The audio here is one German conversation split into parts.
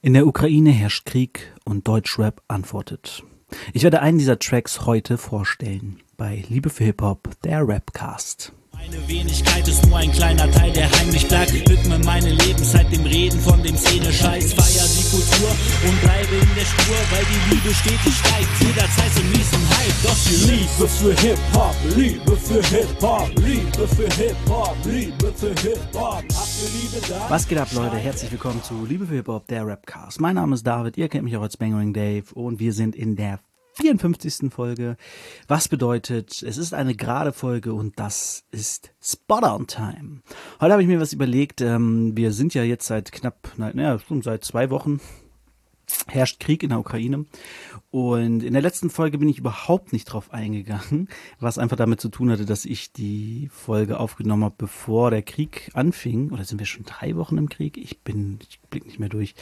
In der Ukraine herrscht Krieg und Deutschrap antwortet. Ich werde einen dieser Tracks heute vorstellen bei Liebe für Hip-Hop, der Rapcast. Meine Wenigkeit ist nur ein kleiner Teil, der heimlich bleibt. Widme meine Lebenszeit dem Reden von dem Szene-Scheiß. Feier die Kultur und bleibe in der Spur, weil die Liebe stetig steigt. Jederzeit mies im Hype, doch die Liebe für Hip-Hop, Liebe für Hip-Hop, Liebe für Hip-Hop, Liebe für Hip-Hop. Was geht ab, Leute? Herzlich willkommen zu Liebe für Hip-Hop, der Rapcast. Mein Name ist David, ihr kennt mich auch als Bangering Dave und wir sind in der 54. Folge. Was bedeutet, es ist eine gerade Folge und das ist Spot on Time. Heute habe ich mir was überlegt. Ähm, wir sind ja jetzt seit knapp, naja, seit zwei Wochen herrscht Krieg in der Ukraine. Und in der letzten Folge bin ich überhaupt nicht drauf eingegangen, was einfach damit zu tun hatte, dass ich die Folge aufgenommen habe, bevor der Krieg anfing. Oder sind wir schon drei Wochen im Krieg? Ich bin, ich blick nicht mehr durch.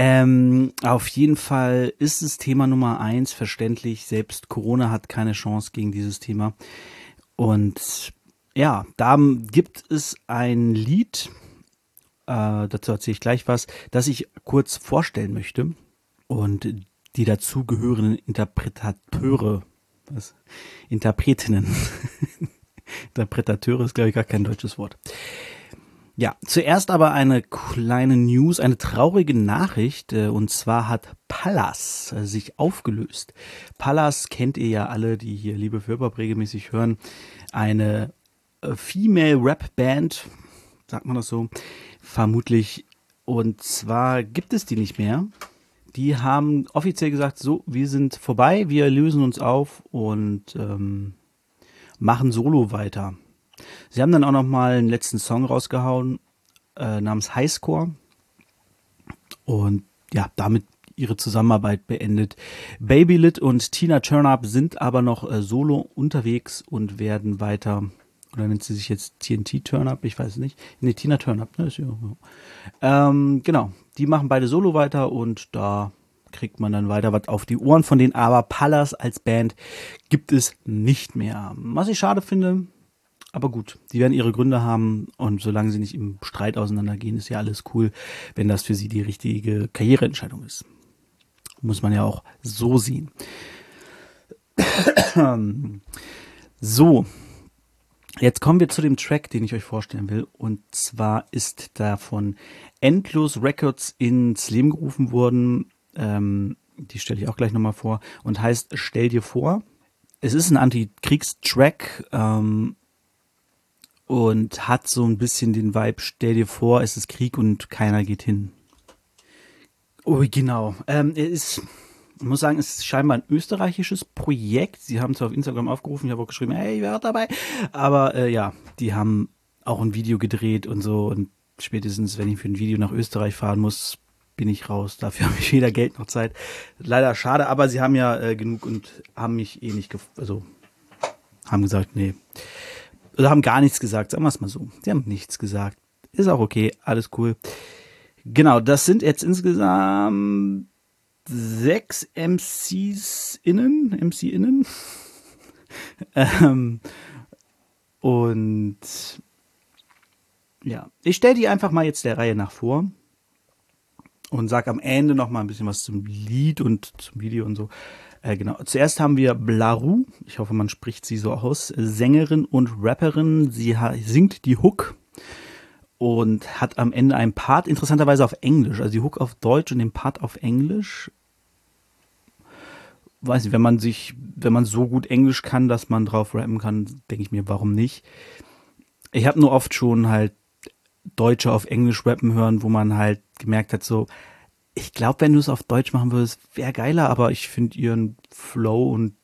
Ähm, auf jeden Fall ist es Thema Nummer eins verständlich. Selbst Corona hat keine Chance gegen dieses Thema. Und ja, da gibt es ein Lied, äh, dazu erzähle ich gleich was, das ich kurz vorstellen möchte. Und die dazugehörenden Interpretateure, was? Interpretinnen. Interpretateure ist, glaube ich, gar kein deutsches Wort. Ja, zuerst aber eine kleine News, eine traurige Nachricht. Äh, und zwar hat Pallas äh, sich aufgelöst. Pallas kennt ihr ja alle, die hier Liebe für Hip-Hop regelmäßig hören. Eine äh, Female Rap Band, sagt man das so, vermutlich. Und zwar gibt es die nicht mehr. Die haben offiziell gesagt, so, wir sind vorbei, wir lösen uns auf und ähm, machen Solo weiter. Sie haben dann auch noch mal einen letzten Song rausgehauen äh, namens Highscore und ja, damit ihre Zusammenarbeit beendet. Babylit und Tina Turnup sind aber noch äh, solo unterwegs und werden weiter oder nennt sie sich jetzt TNT Turnup? Ich weiß nicht. Nee, Tina Turnup, ne? Ähm, genau, die machen beide solo weiter und da kriegt man dann weiter was auf die Ohren von denen, aber Pallas als Band gibt es nicht mehr. Was ich schade finde, aber gut, die werden ihre Gründe haben und solange sie nicht im Streit auseinandergehen, ist ja alles cool, wenn das für sie die richtige Karriereentscheidung ist. Muss man ja auch so sehen. so, jetzt kommen wir zu dem Track, den ich euch vorstellen will. Und zwar ist da von Endlos Records ins Leben gerufen worden. Ähm, die stelle ich auch gleich nochmal vor. Und heißt Stell dir vor. Es ist ein Antikriegstrack. Ähm, und hat so ein bisschen den Vibe, stell dir vor, es ist Krieg und keiner geht hin. Oh, genau. Ähm, er ist, ich muss sagen, es ist scheinbar ein österreichisches Projekt. Sie haben zwar auf Instagram aufgerufen, ich habe auch geschrieben, hey, wer dabei? Aber äh, ja, die haben auch ein Video gedreht und so und spätestens, wenn ich für ein Video nach Österreich fahren muss, bin ich raus. Dafür habe ich weder Geld noch Zeit. Leider schade, aber sie haben ja äh, genug und haben mich eh nicht, also haben gesagt, nee, oder haben gar nichts gesagt, sagen wir es mal so. Sie haben nichts gesagt. Ist auch okay, alles cool. Genau, das sind jetzt insgesamt sechs MCs innen, MC innen. ähm, und ja, ich stelle die einfach mal jetzt der Reihe nach vor und sag am Ende noch mal ein bisschen was zum Lied und zum Video und so. Äh, genau. Zuerst haben wir Blaru, ich hoffe, man spricht sie so aus, Sängerin und Rapperin. Sie singt die Hook und hat am Ende einen Part, interessanterweise auf Englisch, also die Hook auf Deutsch und den Part auf Englisch. Weiß nicht, wenn man sich, wenn man so gut Englisch kann, dass man drauf rappen kann, denke ich mir, warum nicht? Ich habe nur oft schon halt Deutsche auf Englisch rappen hören, wo man halt gemerkt hat, so, ich glaube, wenn du es auf Deutsch machen würdest, wäre geiler, aber ich finde ihren Flow und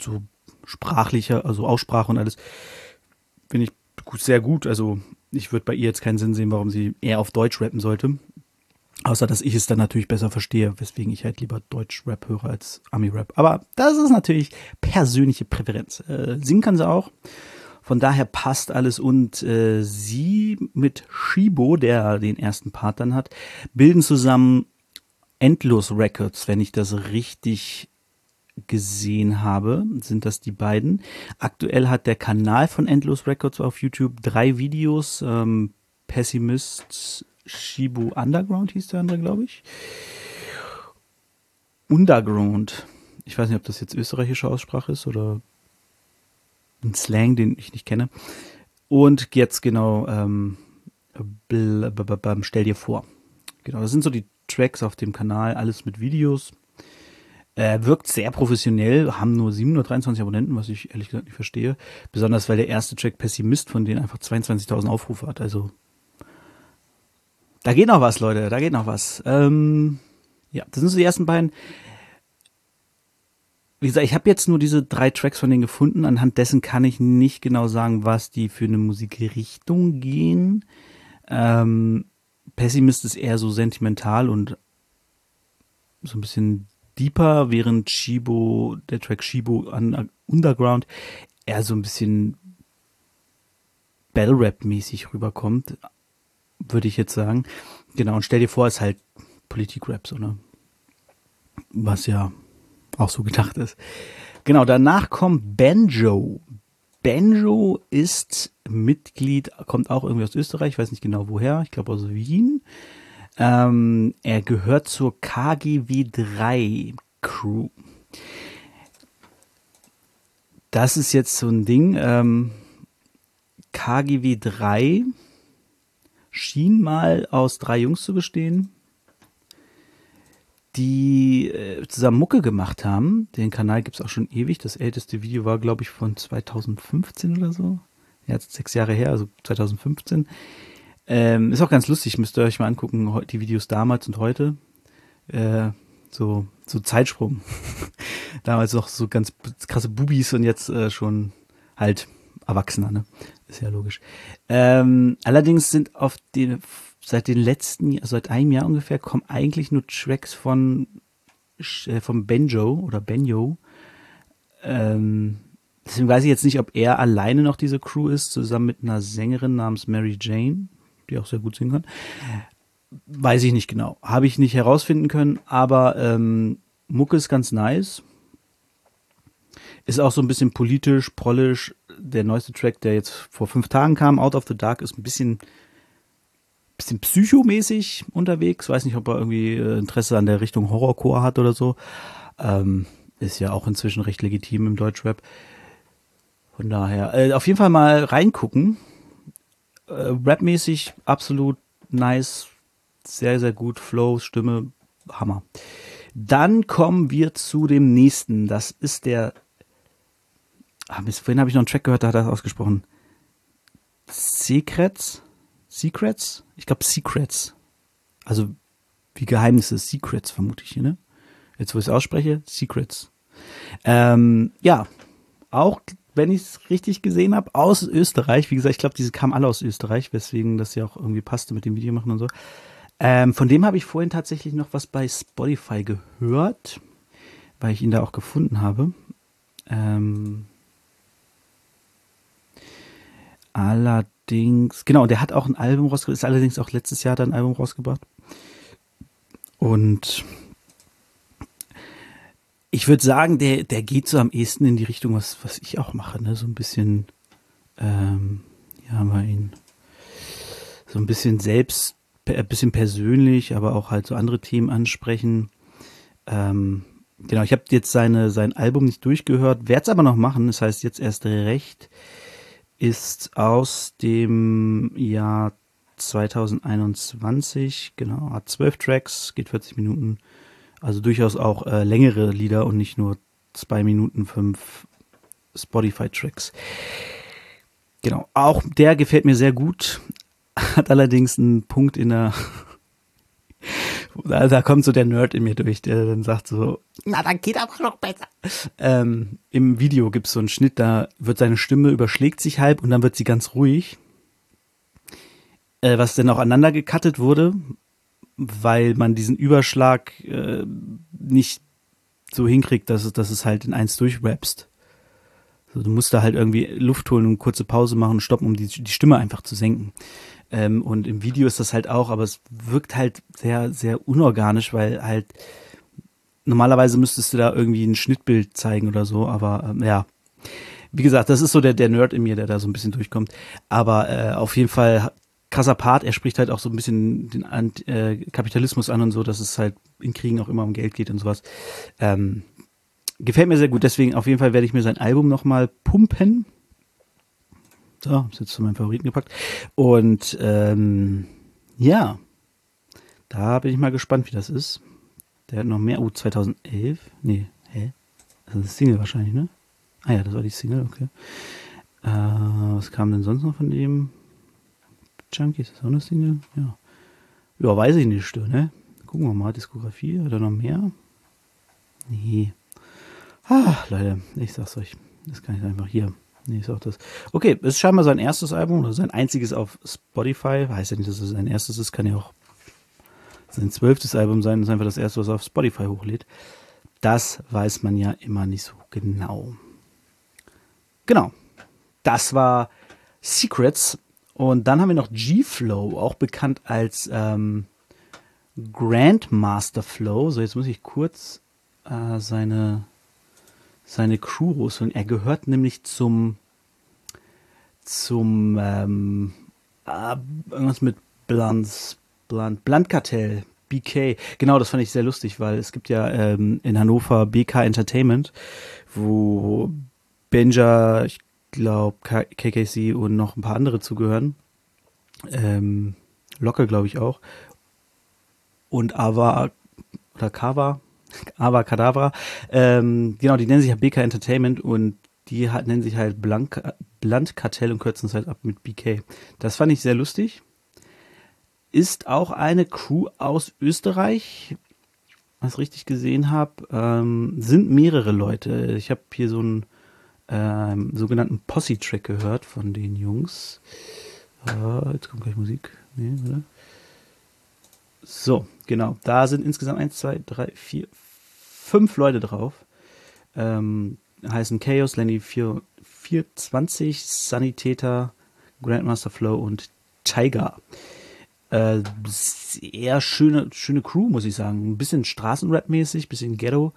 so sprachlicher, also Aussprache und alles, finde ich sehr gut. Also ich würde bei ihr jetzt keinen Sinn sehen, warum sie eher auf Deutsch rappen sollte. Außer, dass ich es dann natürlich besser verstehe, weswegen ich halt lieber Deutsch-Rap höre als Ami-Rap. Aber das ist natürlich persönliche Präferenz. Äh, singen kann sie auch. Von daher passt alles und äh, sie mit Shibo, der den ersten Part dann hat, bilden zusammen Endlos Records, wenn ich das richtig gesehen habe, sind das die beiden. Aktuell hat der Kanal von Endlos Records auf YouTube drei Videos. Ähm, Pessimist Shibu Underground hieß der andere, glaube ich. Underground. Ich weiß nicht, ob das jetzt österreichische Aussprache ist oder ein Slang, den ich nicht kenne. Und jetzt genau, ähm, stell dir vor. Genau, das sind so die Tracks auf dem Kanal, alles mit Videos. Äh, wirkt sehr professionell, haben nur 723 Abonnenten, was ich ehrlich gesagt nicht verstehe. Besonders weil der erste Track Pessimist von denen einfach 22.000 Aufrufe hat. Also da geht noch was, Leute, da geht noch was. Ähm, ja, das sind so die ersten beiden. Wie gesagt, ich habe jetzt nur diese drei Tracks von denen gefunden. Anhand dessen kann ich nicht genau sagen, was die für eine Musikrichtung gehen. Ähm, Pessimist ist eher so sentimental und so ein bisschen deeper, während Shibo, der Track Shibo Underground eher so ein bisschen Battle Rap mäßig rüberkommt, würde ich jetzt sagen. Genau, und stell dir vor, es ist halt Politik-Rap, so, ne? Was ja auch so gedacht ist. Genau, danach kommt Banjo. Banjo ist Mitglied, kommt auch irgendwie aus Österreich, weiß nicht genau woher, ich glaube aus Wien. Ähm, er gehört zur KGW 3 Crew. Das ist jetzt so ein Ding. Ähm, KGW 3 schien mal aus drei Jungs zu bestehen, die äh, zusammen Mucke gemacht haben. Den Kanal gibt es auch schon ewig. Das älteste Video war, glaube ich, von 2015 oder so. Ja, jetzt sechs Jahre her, also 2015. Ähm, ist auch ganz lustig, müsst ihr euch mal angucken, die Videos damals und heute. Äh, so, so Zeitsprung. damals noch so ganz krasse Bubis und jetzt äh, schon halt Erwachsener, ne? Ist ja logisch. Ähm, allerdings sind auf den, seit den letzten, also seit einem Jahr ungefähr, kommen eigentlich nur Tracks von, äh, Benjo oder Benjo. Ähm, deswegen weiß ich jetzt nicht, ob er alleine noch diese Crew ist, zusammen mit einer Sängerin namens Mary Jane die auch sehr gut singen kann. Weiß ich nicht genau. Habe ich nicht herausfinden können, aber ähm, Mucke ist ganz nice. Ist auch so ein bisschen politisch, prollisch. Der neueste Track, der jetzt vor fünf Tagen kam, Out of the Dark, ist ein bisschen, bisschen psychomäßig unterwegs. Weiß nicht, ob er irgendwie äh, Interesse an der Richtung Horrorcore hat oder so. Ähm, ist ja auch inzwischen recht legitim im Deutschrap. Von daher, äh, auf jeden Fall mal reingucken äh, rapmäßig absolut nice, sehr, sehr gut, Flow, Stimme, Hammer. Dann kommen wir zu dem nächsten. Das ist der. Ah, bis vorhin habe ich noch einen Track gehört, da hat er das ausgesprochen. Secrets? Secrets? Ich glaube Secrets. Also wie Geheimnisse, Secrets vermute ich hier, ne? Jetzt, wo ich es ausspreche, Secrets. Ähm, ja, auch wenn ich es richtig gesehen habe, aus Österreich. Wie gesagt, ich glaube, diese kamen alle aus Österreich, weswegen das ja auch irgendwie passte mit dem Video machen und so. Ähm, von dem habe ich vorhin tatsächlich noch was bei Spotify gehört, weil ich ihn da auch gefunden habe. Ähm, allerdings, genau, der hat auch ein Album rausgebracht, ist allerdings auch letztes Jahr dann ein Album rausgebracht. Und ich würde sagen, der, der geht so am ehesten in die Richtung, was, was ich auch mache, ne? So ein bisschen, ähm, haben wir ihn. So ein bisschen selbst, ein bisschen persönlich, aber auch halt so andere Themen ansprechen. Ähm, genau, ich habe jetzt seine, sein Album nicht durchgehört, werde es aber noch machen. Das heißt, jetzt erst recht ist aus dem Jahr 2021, genau, hat zwölf Tracks, geht 40 Minuten. Also durchaus auch äh, längere Lieder und nicht nur zwei Minuten fünf Spotify-Tracks. Genau, auch der gefällt mir sehr gut, hat allerdings einen Punkt in der da kommt so der Nerd in mir durch, der dann sagt so, na, dann geht aber noch besser. Ähm, Im Video gibt es so einen Schnitt, da wird seine Stimme überschlägt sich halb und dann wird sie ganz ruhig. Äh, was dann auch aneinander gecuttet wurde, weil man diesen Überschlag äh, nicht so hinkriegt, dass es, dass es halt in eins durchrappst. Also du musst da halt irgendwie Luft holen und kurze Pause machen und stoppen, um die, die Stimme einfach zu senken. Ähm, und im Video ist das halt auch, aber es wirkt halt sehr, sehr unorganisch, weil halt normalerweise müsstest du da irgendwie ein Schnittbild zeigen oder so, aber ähm, ja. Wie gesagt, das ist so der, der Nerd in mir, der da so ein bisschen durchkommt. Aber äh, auf jeden Fall krasser Part. Er spricht halt auch so ein bisschen den Ant äh, Kapitalismus an und so, dass es halt in Kriegen auch immer um Geld geht und sowas. Ähm, gefällt mir sehr gut. Deswegen auf jeden Fall werde ich mir sein Album nochmal pumpen. So, hab's jetzt zu meinen Favoriten gepackt. Und ähm, ja, da bin ich mal gespannt, wie das ist. Der hat noch mehr. Oh, 2011? Nee, hä? Das ist Single wahrscheinlich, ne? Ah ja, das war die Single, okay. Äh, was kam denn sonst noch von dem? Junkies, ist das auch eine Single? Ja. Ja, weiß ich nicht, ne? Gucken wir mal, Diskografie, oder noch mehr? Nee. Ah, Leute, ich sag's euch. Das kann ich einfach hier. Nee, ist auch das. Okay, ist scheinbar sein erstes Album oder sein einziges auf Spotify. Heißt ja nicht, dass es sein erstes ist, kann ja auch sein zwölftes Album sein. Das ist einfach das erste, was er auf Spotify hochlädt. Das weiß man ja immer nicht so genau. Genau. Das war Secrets. Und dann haben wir noch G-Flow, auch bekannt als ähm, Grandmaster Flow. So, jetzt muss ich kurz äh, seine, seine Crew rausholen. Er gehört nämlich zum, zum ähm, äh, irgendwas mit Blunts, Blunt, Bluntkartell, BK. Genau, das fand ich sehr lustig, weil es gibt ja ähm, in Hannover BK Entertainment, wo Benja, ich glaube KKC und noch ein paar andere zugehören. Ähm, Locke, glaube ich auch. Und Ava oder Kava, Ava Kadavra. Ähm, genau, die nennen sich ja BK Entertainment und die hat, nennen sich halt Blank, Blunt Kartell und kürzen es halt ab mit BK. Das fand ich sehr lustig ist auch eine Crew aus Österreich, was ich richtig gesehen habe. Ähm, sind mehrere Leute. Ich habe hier so einen ähm, sogenannten Posse-Track gehört von den Jungs. Äh, jetzt kommt gleich Musik. Nee, oder? So, genau. Da sind insgesamt 1, 2, 3, 4, 5 Leute drauf. Ähm, heißen Chaos, Lenny 4, 420, Sanitäter, Grandmaster Flow und Tiger. Äh, sehr schöne, schöne Crew, muss ich sagen. Ein bisschen Straßenrap-mäßig, bisschen Ghetto.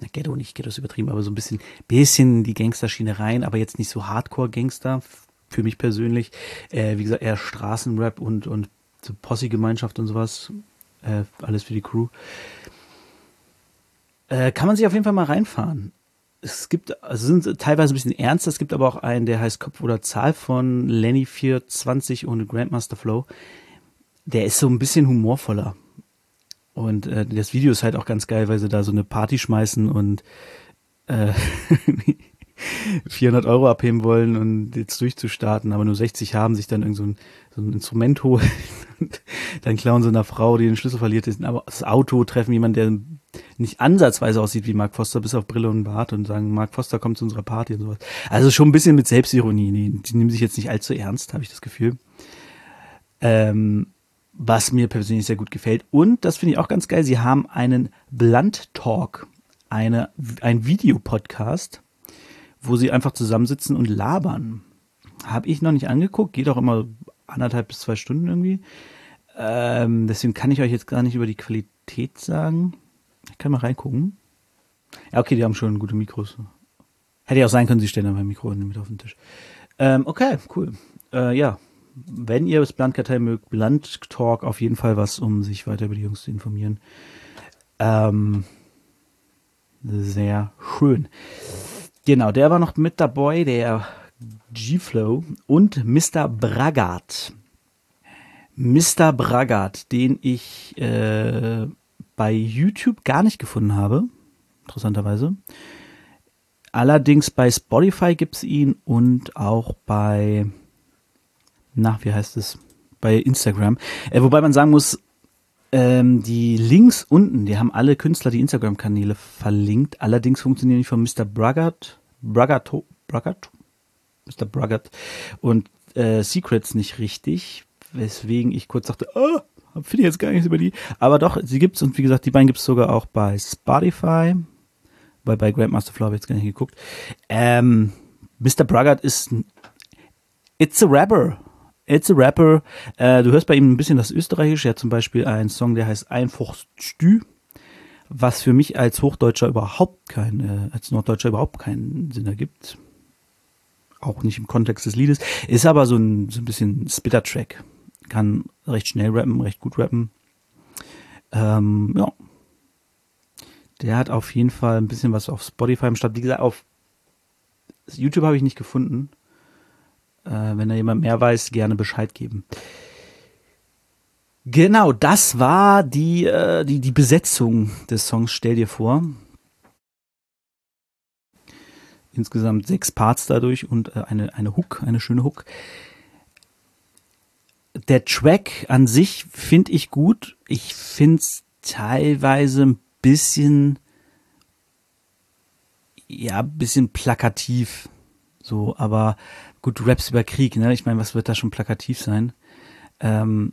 Na, Ghetto nicht, Ghetto ist übertrieben, aber so ein bisschen, bisschen die Gangsterschiene rein, aber jetzt nicht so Hardcore-Gangster, für mich persönlich. Äh, wie gesagt, eher Straßenrap und, und so Posse-Gemeinschaft und sowas. Äh, alles für die Crew. Äh, kann man sich auf jeden Fall mal reinfahren. Es gibt, also sind teilweise ein bisschen ernster, es gibt aber auch einen, der heißt Kopf oder Zahl von Lenny 420 ohne Grandmaster Flow der ist so ein bisschen humorvoller. Und äh, das Video ist halt auch ganz geil, weil sie da so eine Party schmeißen und äh, 400 Euro abheben wollen und jetzt durchzustarten, aber nur 60 haben, sich dann irgend so ein, so ein Instrument holen. dann klauen sie einer Frau, die den Schlüssel verliert ist, aber das Auto treffen jemand, der nicht ansatzweise aussieht wie Mark Foster, bis auf Brille und Bart und sagen, Mark Foster kommt zu unserer Party und sowas. Also schon ein bisschen mit Selbstironie. Die, die nehmen sich jetzt nicht allzu ernst, habe ich das Gefühl. Ähm, was mir persönlich sehr gut gefällt. Und das finde ich auch ganz geil. Sie haben einen Blunt Talk, eine, ein Videopodcast, wo sie einfach zusammensitzen und labern. Habe ich noch nicht angeguckt, geht auch immer anderthalb bis zwei Stunden irgendwie. Ähm, deswegen kann ich euch jetzt gar nicht über die Qualität sagen. Ich kann mal reingucken. Ja, okay, die haben schon gute Mikros. Hätte ja auch sein können, sie stellen da mein Mikro mit auf den Tisch. Ähm, okay, cool. Äh, ja, wenn ihr das Blunt-Kartell mögt, Blunt Talk auf jeden Fall was, um sich weiter über die Jungs zu informieren. Ähm, sehr schön. Genau, der war noch mit dabei, der G-Flow und Mr. Bragat. Mr. Bragat, den ich äh, bei YouTube gar nicht gefunden habe, interessanterweise. Allerdings bei Spotify gibt es ihn und auch bei na, wie heißt es, bei Instagram. Äh, wobei man sagen muss, ähm, die Links unten, die haben alle Künstler die Instagram-Kanäle verlinkt. Allerdings funktionieren die von Mr. Braggart, Braggato, Braggart, Mr. Braggart und äh, Secrets nicht richtig, weswegen ich kurz dachte, oh, finde ich jetzt gar nichts über die. Aber doch, sie gibt's und wie gesagt, die beiden gibt's sogar auch bei Spotify. Weil bei Grandmaster Flow habe ich jetzt gar nicht geguckt. Ähm, Mr. Braggart ist It's a Rapper. It's a Rapper. Äh, du hörst bei ihm ein bisschen das Österreichische. Er hat zum Beispiel einen Song, der heißt Einfach Stü, was für mich als Hochdeutscher überhaupt kein, äh, als Norddeutscher überhaupt keinen Sinn ergibt. Auch nicht im Kontext des Liedes. Ist aber so ein, so ein bisschen Spitter-Track. kann recht schnell rappen, recht gut rappen. Ähm, ja. Der hat auf jeden Fall ein bisschen was auf Spotify im Start. Wie gesagt, auf YouTube habe ich nicht gefunden. Äh, wenn da jemand mehr weiß, gerne Bescheid geben. Genau, das war die, äh, die, die Besetzung des Songs Stell dir vor. Insgesamt sechs Parts dadurch und äh, eine, eine Hook, eine schöne Hook. Der Track an sich finde ich gut. Ich finde es teilweise ein bisschen, ja, ein bisschen plakativ. So, aber gut, du rappst über Krieg, ne? Ich meine, was wird da schon plakativ sein? Ähm,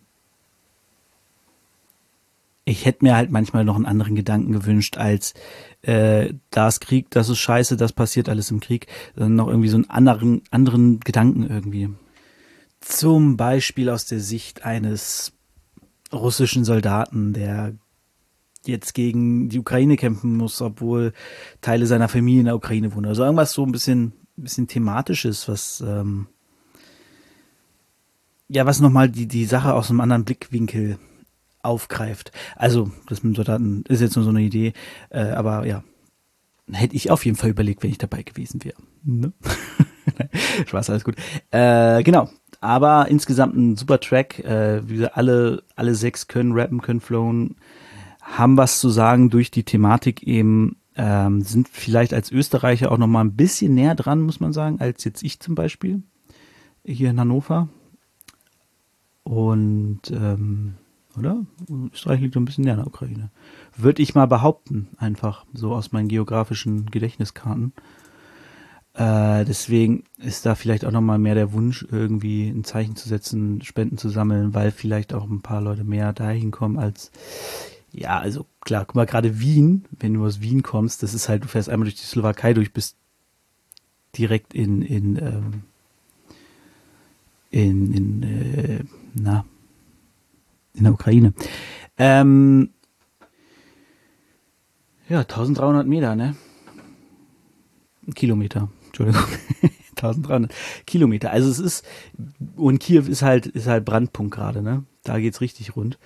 ich hätte mir halt manchmal noch einen anderen Gedanken gewünscht als äh, da ist Krieg, das ist scheiße, das passiert alles im Krieg, sondern noch irgendwie so einen anderen, anderen Gedanken irgendwie. Zum Beispiel aus der Sicht eines russischen Soldaten, der jetzt gegen die Ukraine kämpfen muss, obwohl Teile seiner Familie in der Ukraine wohnen. Also irgendwas so ein bisschen, bisschen thematisches, was ähm, ja, was nochmal die, die Sache aus einem anderen Blickwinkel aufgreift. Also, das mit Soldaten ist jetzt nur so eine Idee, äh, aber ja, hätte ich auf jeden Fall überlegt, wenn ich dabei gewesen wäre. Ne? Spaß, alles gut. Äh, genau. Aber insgesamt ein super Track. Äh, wie gesagt, alle, alle sechs können rappen, können flowen, haben was zu sagen durch die Thematik eben, ähm, sind vielleicht als Österreicher auch nochmal ein bisschen näher dran, muss man sagen, als jetzt ich zum Beispiel. Hier in Hannover. Und ähm, oder? Österreich liegt ein bisschen näher an der Ukraine. Würde ich mal behaupten, einfach so aus meinen geografischen Gedächtniskarten. Äh, deswegen ist da vielleicht auch nochmal mehr der Wunsch, irgendwie ein Zeichen zu setzen, Spenden zu sammeln, weil vielleicht auch ein paar Leute mehr dahin kommen als, ja, also klar, guck mal, gerade Wien, wenn du aus Wien kommst, das ist halt, du fährst einmal durch die Slowakei durch, bist direkt in, in, ähm, in, in, äh, na, in der Ukraine. Ähm, ja, 1300 Meter, ne? Kilometer, Entschuldigung. 1300 Kilometer. Also es ist, und Kiew ist halt, ist halt Brandpunkt gerade, ne? Da geht's richtig rund.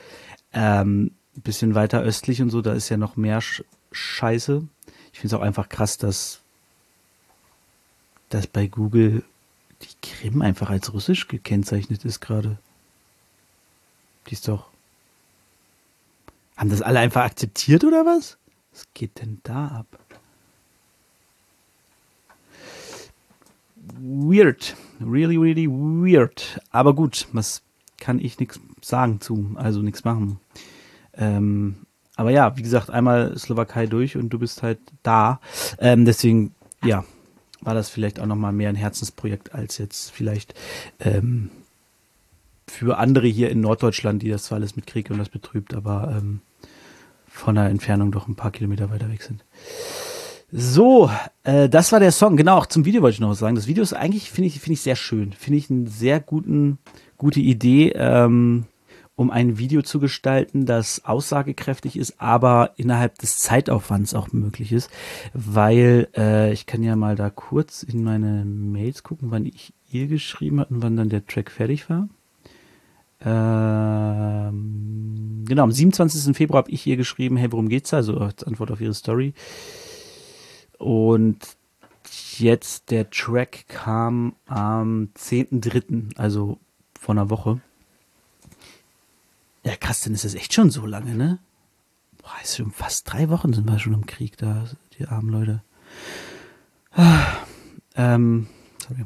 Ähm, bisschen weiter östlich und so, da ist ja noch mehr Sch Scheiße. Ich finde es auch einfach krass, dass, dass bei Google die Krim einfach als russisch gekennzeichnet ist gerade. Die ist doch. Haben das alle einfach akzeptiert oder was? Was geht denn da ab? Weird. Really, really weird. Aber gut, was kann ich nichts sagen zu, also nichts machen. Ähm, aber ja, wie gesagt, einmal Slowakei durch und du bist halt da. Ähm, deswegen, ja, war das vielleicht auch nochmal mehr ein Herzensprojekt als jetzt vielleicht ähm, für andere hier in Norddeutschland, die das zwar alles mitkriegen und das betrübt, aber ähm, von der Entfernung doch ein paar Kilometer weiter weg sind. So, äh, das war der Song. Genau, auch zum Video wollte ich noch was sagen. Das Video ist eigentlich, finde ich, finde ich sehr schön. Finde ich eine sehr guten, gute Idee, ähm, um ein Video zu gestalten, das aussagekräftig ist, aber innerhalb des Zeitaufwands auch möglich ist. Weil, äh, ich kann ja mal da kurz in meine Mails gucken, wann ich ihr geschrieben habe und wann dann der Track fertig war. Ähm, genau, am 27. Februar habe ich ihr geschrieben, hey, worum geht's da? Also als Antwort auf ihre Story. Und jetzt der Track kam am 10.3., also vor einer Woche. Ja, krass, dann ist das echt schon so lange, ne? Boah, ist schon fast drei Wochen sind wir schon im Krieg da, die armen Leute. Ah, ähm, sorry.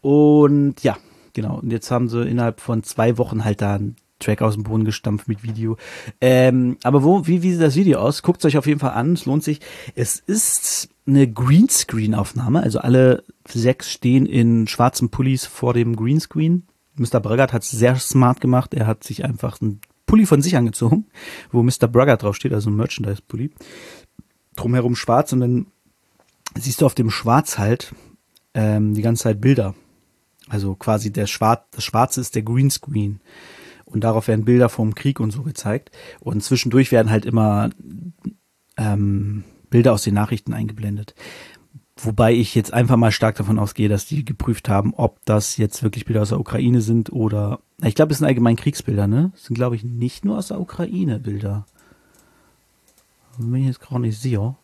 Und ja, genau. Und jetzt haben sie innerhalb von zwei Wochen halt da einen Track aus dem Boden gestampft mit Video. Ähm, aber wo, wie, wie sieht das Video aus? Guckt es euch auf jeden Fall an, es lohnt sich. Es ist eine Greenscreen-Aufnahme, also alle sechs stehen in schwarzen Pullis vor dem Greenscreen. Mr. Braggart hat es sehr smart gemacht. Er hat sich einfach einen Pulli von sich angezogen, wo Mr. Braggart draufsteht, also ein Merchandise-Pulli. Drumherum schwarz und dann siehst du auf dem Schwarz halt ähm, die ganze Zeit Bilder also quasi der Schwarz, das Schwarze ist der Greenscreen. Und darauf werden Bilder vom Krieg und so gezeigt. Und zwischendurch werden halt immer ähm, Bilder aus den Nachrichten eingeblendet. Wobei ich jetzt einfach mal stark davon ausgehe, dass die geprüft haben, ob das jetzt wirklich Bilder aus der Ukraine sind oder. Ich glaube, es sind allgemein Kriegsbilder, ne? Das sind, glaube ich, nicht nur aus der Ukraine Bilder. Bin ich jetzt gerade nicht sicher.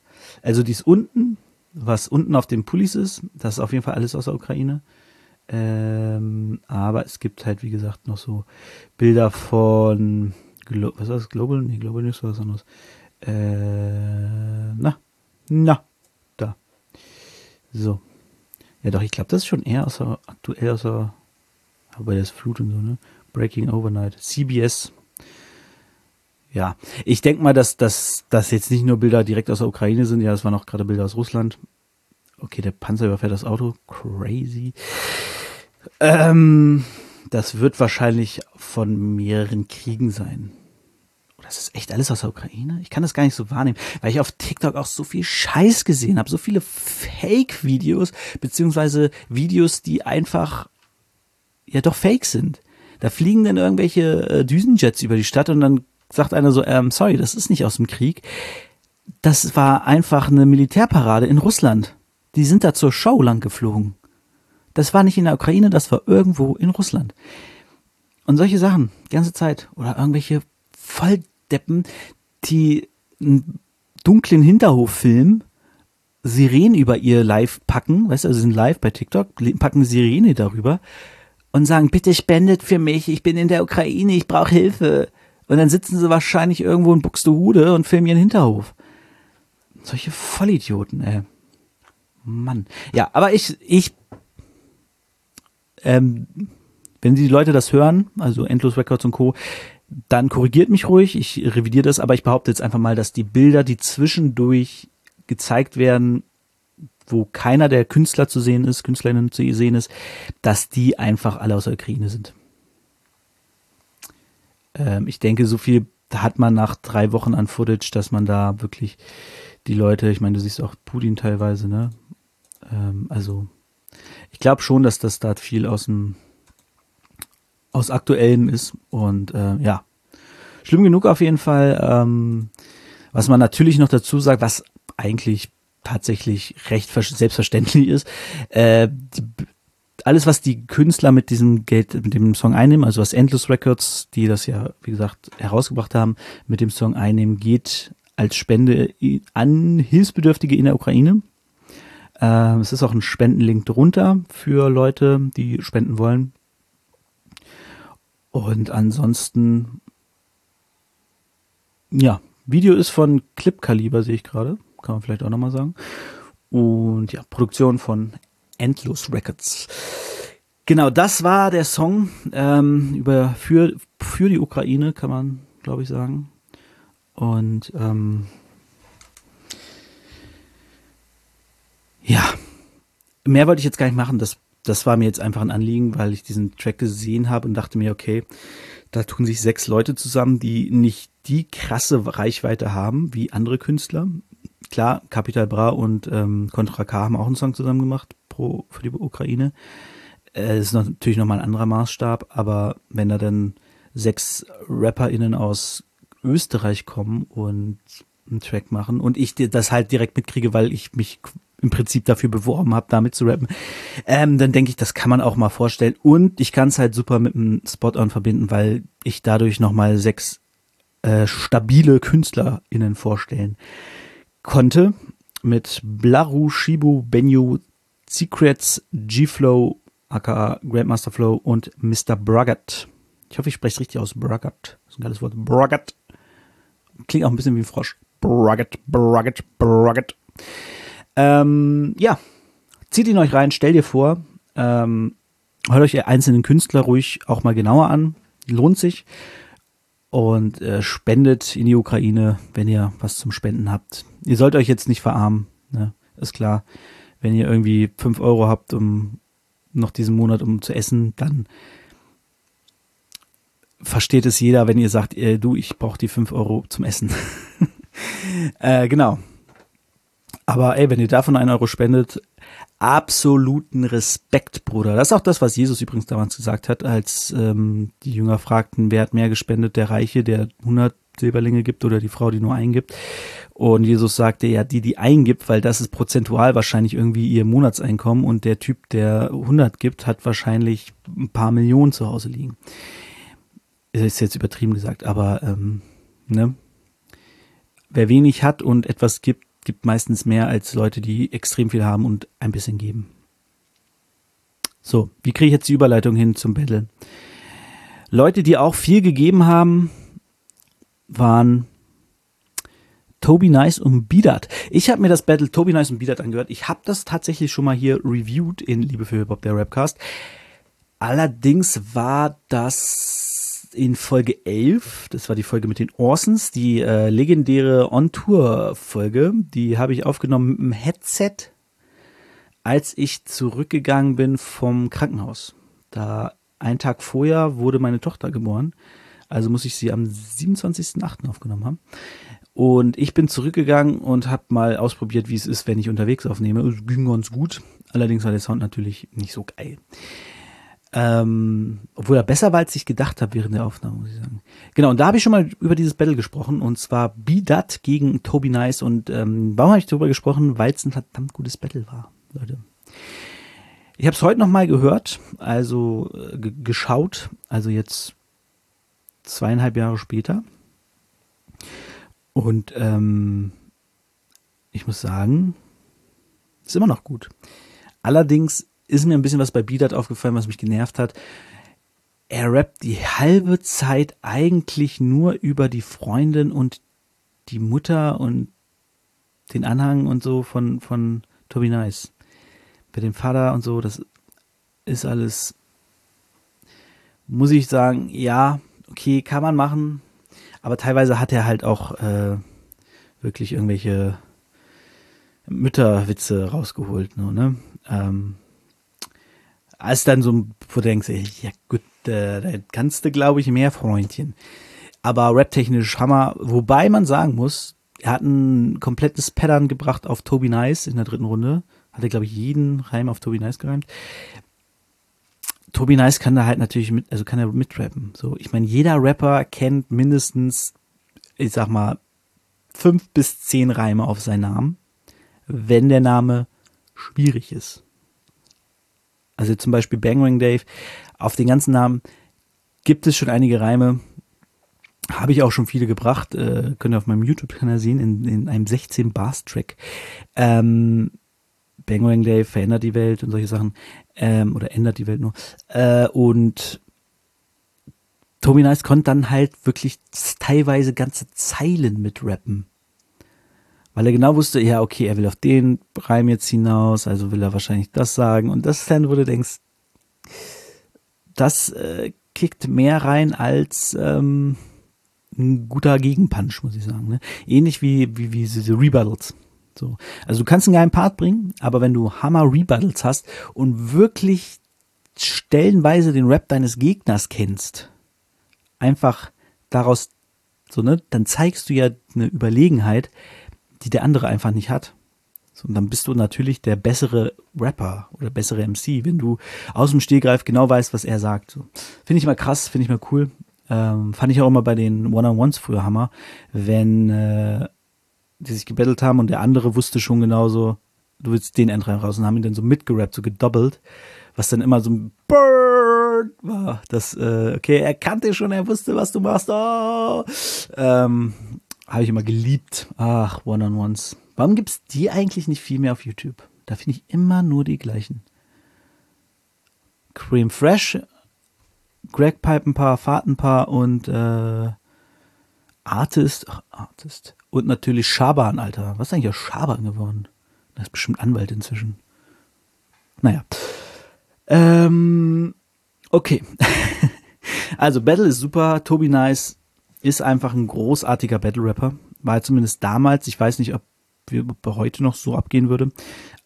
Also dies unten, was unten auf den Pullis ist, das ist auf jeden Fall alles aus der Ukraine. Ähm, aber es gibt halt, wie gesagt, noch so Bilder von Glo was ist das? Global? Nee, Global News oder was anderes. Äh, na, na. So. Ja doch, ich glaube, das ist schon eher aus der, aktuell aus der, aber das Flut und so, ne? Breaking Overnight. CBS. Ja, ich denke mal, dass das dass jetzt nicht nur Bilder direkt aus der Ukraine sind, ja, das waren auch gerade Bilder aus Russland. Okay, der Panzer überfährt das Auto. Crazy. Ähm, das wird wahrscheinlich von mehreren Kriegen sein. Oh, das ist echt alles aus der Ukraine? Ich kann das gar nicht so wahrnehmen, weil ich auf TikTok auch so viel Scheiß gesehen habe, so viele Fake-Videos, beziehungsweise Videos, die einfach ja doch fake sind. Da fliegen dann irgendwelche äh, Düsenjets über die Stadt und dann sagt einer so, ähm, sorry, das ist nicht aus dem Krieg. Das war einfach eine Militärparade in Russland. Die sind da zur Show lang geflogen. Das war nicht in der Ukraine, das war irgendwo in Russland. Und solche Sachen, ganze Zeit. Oder irgendwelche Volldeppen, die einen dunklen Hinterhof filmen, Sirenen über ihr Live packen, weißt du, also sind live bei TikTok, packen Sirene darüber und sagen, bitte spendet für mich, ich bin in der Ukraine, ich brauche Hilfe. Und dann sitzen sie wahrscheinlich irgendwo in Buxtehude und filmen ihren Hinterhof. Solche Vollidioten, ey. Mann. Ja, aber ich, ich ähm, wenn die Leute das hören, also Endlos Records und Co., dann korrigiert mich ruhig, ich revidiere das, aber ich behaupte jetzt einfach mal, dass die Bilder, die zwischendurch gezeigt werden, wo keiner der Künstler zu sehen ist, Künstlerinnen zu sehen ist, dass die einfach alle aus der Ukraine sind. Ähm, ich denke, so viel hat man nach drei Wochen an Footage, dass man da wirklich die Leute, ich meine, du siehst auch Putin teilweise, ne? Ähm, also ich glaube schon, dass das da viel aus dem aus aktuellem ist und äh, ja, schlimm genug auf jeden Fall. Ähm, was man natürlich noch dazu sagt, was eigentlich tatsächlich recht selbstverständlich ist, äh, die, alles, was die Künstler mit diesem Geld, mit dem Song einnehmen, also was Endless Records, die das ja, wie gesagt, herausgebracht haben, mit dem Song einnehmen, geht als Spende an Hilfsbedürftige in der Ukraine. Äh, es ist auch ein Spendenlink drunter für Leute, die spenden wollen. Und ansonsten, ja, Video ist von Clip Kaliber, sehe ich gerade. Kann man vielleicht auch nochmal sagen. Und ja, Produktion von Endlos Records. Genau, das war der Song ähm, über für, für die Ukraine, kann man, glaube ich, sagen. Und ähm, Ja, mehr wollte ich jetzt gar nicht machen. Das, das war mir jetzt einfach ein Anliegen, weil ich diesen Track gesehen habe und dachte mir, okay, da tun sich sechs Leute zusammen, die nicht die krasse Reichweite haben wie andere Künstler. Klar, Capital Bra und ähm, Contra K haben auch einen Song zusammen gemacht pro, für die Ukraine. Äh, ist natürlich nochmal ein anderer Maßstab, aber wenn da dann sechs RapperInnen aus Österreich kommen und einen Track machen und ich das halt direkt mitkriege, weil ich mich im Prinzip dafür beworben habe, damit zu rappen, ähm, dann denke ich, das kann man auch mal vorstellen. Und ich kann es halt super mit einem Spot-on verbinden, weil ich dadurch nochmal sechs äh, stabile KünstlerInnen vorstellen konnte. Mit Blaru, Shibu, Benyu, Secrets, G-Flow, aka Grandmaster Flow und Mr. Brugget. Ich hoffe, ich spreche es richtig aus. Brugget. Das ist ein geiles Wort. Brugget. Klingt auch ein bisschen wie ein Frosch. Brugget, Brugget, Brugget. Ähm, ja, zieht ihn euch rein, stellt ihr vor, ähm, hört euch einzelnen Künstler ruhig auch mal genauer an, lohnt sich und äh, spendet in die Ukraine, wenn ihr was zum Spenden habt. Ihr sollt euch jetzt nicht verarmen, ne? ist klar. Wenn ihr irgendwie fünf Euro habt, um noch diesen Monat um zu essen, dann versteht es jeder, wenn ihr sagt, äh, du, ich brauche die fünf Euro zum Essen. äh, genau. Aber ey, wenn ihr davon einen Euro spendet, absoluten Respekt, Bruder. Das ist auch das, was Jesus übrigens damals gesagt hat, als ähm, die Jünger fragten, wer hat mehr gespendet, der Reiche, der 100 Silberlinge gibt oder die Frau, die nur eingibt. Und Jesus sagte, ja, die, die eingibt, weil das ist prozentual wahrscheinlich irgendwie ihr Monatseinkommen und der Typ, der 100 gibt, hat wahrscheinlich ein paar Millionen zu Hause liegen. Ist jetzt übertrieben gesagt, aber ähm, ne? Wer wenig hat und etwas gibt, gibt meistens mehr als Leute, die extrem viel haben und ein bisschen geben. So, wie kriege ich jetzt die Überleitung hin zum Battle? Leute, die auch viel gegeben haben, waren Toby Nice und Bidat. Ich habe mir das Battle Toby Nice und Bidat angehört. Ich habe das tatsächlich schon mal hier reviewed in Liebe für Hip Hop, der Rapcast. Allerdings war das in Folge 11, das war die Folge mit den Orsons, die äh, legendäre On-Tour-Folge. Die habe ich aufgenommen mit dem Headset, als ich zurückgegangen bin vom Krankenhaus. Da einen Tag vorher wurde meine Tochter geboren. Also muss ich sie am 27.08. aufgenommen haben. Und ich bin zurückgegangen und habe mal ausprobiert, wie es ist, wenn ich unterwegs aufnehme. Es ging ganz gut. Allerdings war der Sound natürlich nicht so geil. Ähm, obwohl er besser war, als ich gedacht habe während der Aufnahme, muss ich sagen. Genau, und da habe ich schon mal über dieses Battle gesprochen, und zwar Bidat gegen Toby Nice. Und ähm, warum habe ich darüber gesprochen? Weil es ein verdammt gutes Battle war, Leute. Ich habe es heute noch mal gehört, also äh, geschaut, also jetzt zweieinhalb Jahre später. Und ähm, ich muss sagen, ist immer noch gut. Allerdings ist mir ein bisschen was bei Bidat aufgefallen, was mich genervt hat. Er rappt die halbe Zeit eigentlich nur über die Freundin und die Mutter und den Anhang und so von, von Toby Nice. Bei dem Vater und so, das ist alles, muss ich sagen, ja, okay, kann man machen, aber teilweise hat er halt auch äh, wirklich irgendwelche Mütterwitze rausgeholt, nur, ne? Ähm, als dann so, wo du denkst, ja gut, äh, da kannst du, glaube ich, mehr Freundchen. Aber raptechnisch Hammer, wobei man sagen muss, er hat ein komplettes Pattern gebracht auf Toby Nice in der dritten Runde. Hat er, glaube ich, jeden Reim auf Toby Nice gereimt. Tobi Nice kann da halt natürlich mit, also kann er mitrappen. So, ich meine, jeder Rapper kennt mindestens, ich sag mal, fünf bis zehn Reime auf seinen Namen, wenn der Name schwierig ist. Also zum Beispiel Bangering Dave, auf den ganzen Namen gibt es schon einige Reime. Habe ich auch schon viele gebracht, äh, könnt ihr auf meinem YouTube-Kanal sehen, in, in einem 16-Bars-Track. Ähm, Bangering Dave verändert die Welt und solche Sachen ähm, oder ändert die Welt nur. Äh, und Toby Nice konnte dann halt wirklich teilweise ganze Zeilen mitrappen. Weil er genau wusste, ja, okay, er will auf den Reim jetzt hinaus, also will er wahrscheinlich das sagen. Und das ist dann, wo du denkst, das äh, kickt mehr rein als ähm, ein guter Gegenpunch, muss ich sagen. Ne? Ähnlich wie, wie, wie diese Rebuttals. So. Also du kannst einen geilen Part bringen, aber wenn du Hammer Rebuttals hast und wirklich stellenweise den Rap deines Gegners kennst, einfach daraus so, ne, dann zeigst du ja eine Überlegenheit, die der andere einfach nicht hat. So, und dann bist du natürlich der bessere Rapper oder bessere MC, wenn du aus dem Stehgreif genau weißt, was er sagt. So. Finde ich mal krass, finde ich mal cool. Ähm, fand ich auch immer bei den One-on-Ones früher Hammer, wenn äh, die sich gebettelt haben und der andere wusste schon genauso, du willst den Endreim raus und haben ihn dann so mitgerappt, so gedoppelt, was dann immer so ein Bird war. Das, äh, okay, er kannte schon, er wusste, was du machst. Oh. Ähm, Habe ich immer geliebt. Ach, One-on-Ones. Warum gibt's die eigentlich nicht viel mehr auf YouTube? Da finde ich immer nur die gleichen. Cream Fresh, Greg Pipe ein paar, Fahrt ein paar und äh, Artist, ach, Artist. Und natürlich Schaban, Alter. Was ist eigentlich aus Schaban geworden? Das ist bestimmt Anwalt inzwischen. Naja. Ähm, okay. also, Battle ist super. Toby Nice ist einfach ein großartiger Battle-Rapper. War zumindest damals. Ich weiß nicht, ob wir heute noch so abgehen würde.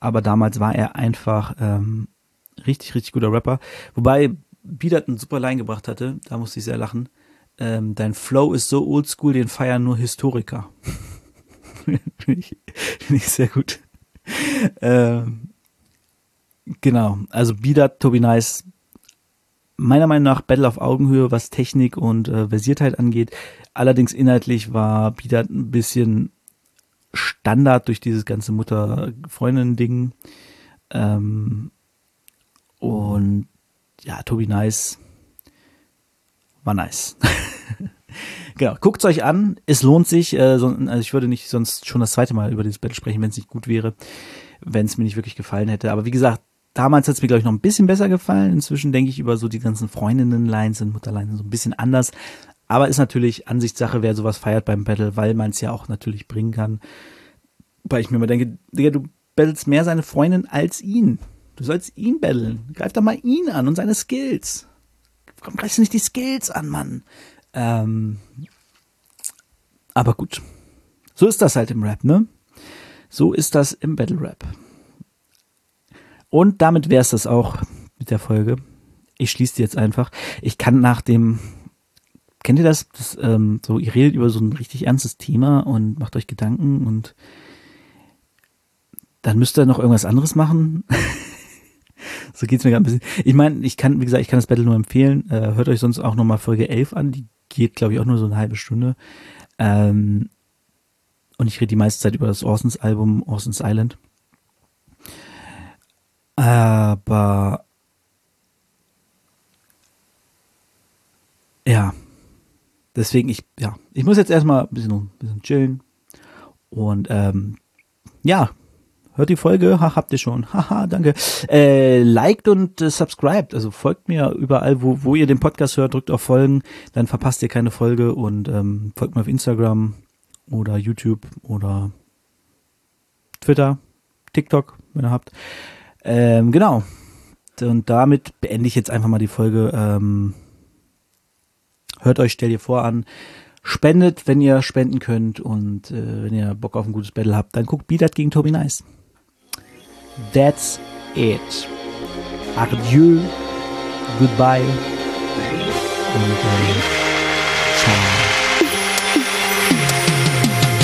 Aber damals war er einfach ähm, richtig, richtig guter Rapper. Wobei Biedert einen super Line gebracht hatte. Da musste ich sehr lachen ähm, dein Flow ist so oldschool, den feiern nur Historiker. Finde ich, find ich sehr gut. Ähm, Genau, also Bidat, Tobi Nice, meiner Meinung nach Battle auf Augenhöhe, was Technik und äh, Versiertheit angeht. Allerdings inhaltlich war Bidat ein bisschen Standard durch dieses ganze Mutter-Freundin-Ding. Ähm, und ja, Tobi Nice war nice. genau, guckt euch an. Es lohnt sich. Äh, so, also ich würde nicht sonst schon das zweite Mal über dieses Battle sprechen, wenn es nicht gut wäre, wenn es mir nicht wirklich gefallen hätte. Aber wie gesagt, damals hat es mir, glaube ich, noch ein bisschen besser gefallen. Inzwischen denke ich über so die ganzen Freundinnen-Lines und Mutterlines so ein bisschen anders. Aber ist natürlich Ansichtssache, wer sowas feiert beim Battle, weil man es ja auch natürlich bringen kann. Weil ich mir immer denke, Digga, du battlest mehr seine Freundin als ihn. Du sollst ihn battlen. Greif doch mal ihn an und seine Skills. Komm, greifst nicht die Skills an, Mann. Ähm, aber gut. So ist das halt im Rap, ne? So ist das im Battle Rap. Und damit wäre es das auch mit der Folge. Ich schließe die jetzt einfach. Ich kann nach dem, kennt ihr das? das ähm, so, ihr redet über so ein richtig ernstes Thema und macht euch Gedanken und dann müsst ihr noch irgendwas anderes machen. so geht's mir gerade ein bisschen. Ich meine, ich kann, wie gesagt, ich kann das Battle nur empfehlen. Äh, hört euch sonst auch nochmal Folge 11 an. Die geht, glaube ich, auch nur so eine halbe Stunde. Ähm, und ich rede die meiste Zeit über das Orsons Album Orsons Island. Aber ja, deswegen ich ja, ich muss jetzt erstmal ein bisschen, ein bisschen chillen und ähm, ja, hört die Folge, ha, habt ihr schon, haha, danke. Äh, liked und äh, subscribed, also folgt mir überall, wo, wo ihr den Podcast hört, drückt auf Folgen, dann verpasst ihr keine Folge und ähm, folgt mir auf Instagram oder YouTube oder Twitter, TikTok, wenn ihr habt. Ähm, genau. Und damit beende ich jetzt einfach mal die Folge. Ähm, hört euch, stellt ihr vor an. Spendet, wenn ihr spenden könnt. Und äh, wenn ihr Bock auf ein gutes Battle habt, dann guckt Beat gegen Toby Nice. That's it. Adieu. Goodbye. Und äh, ciao.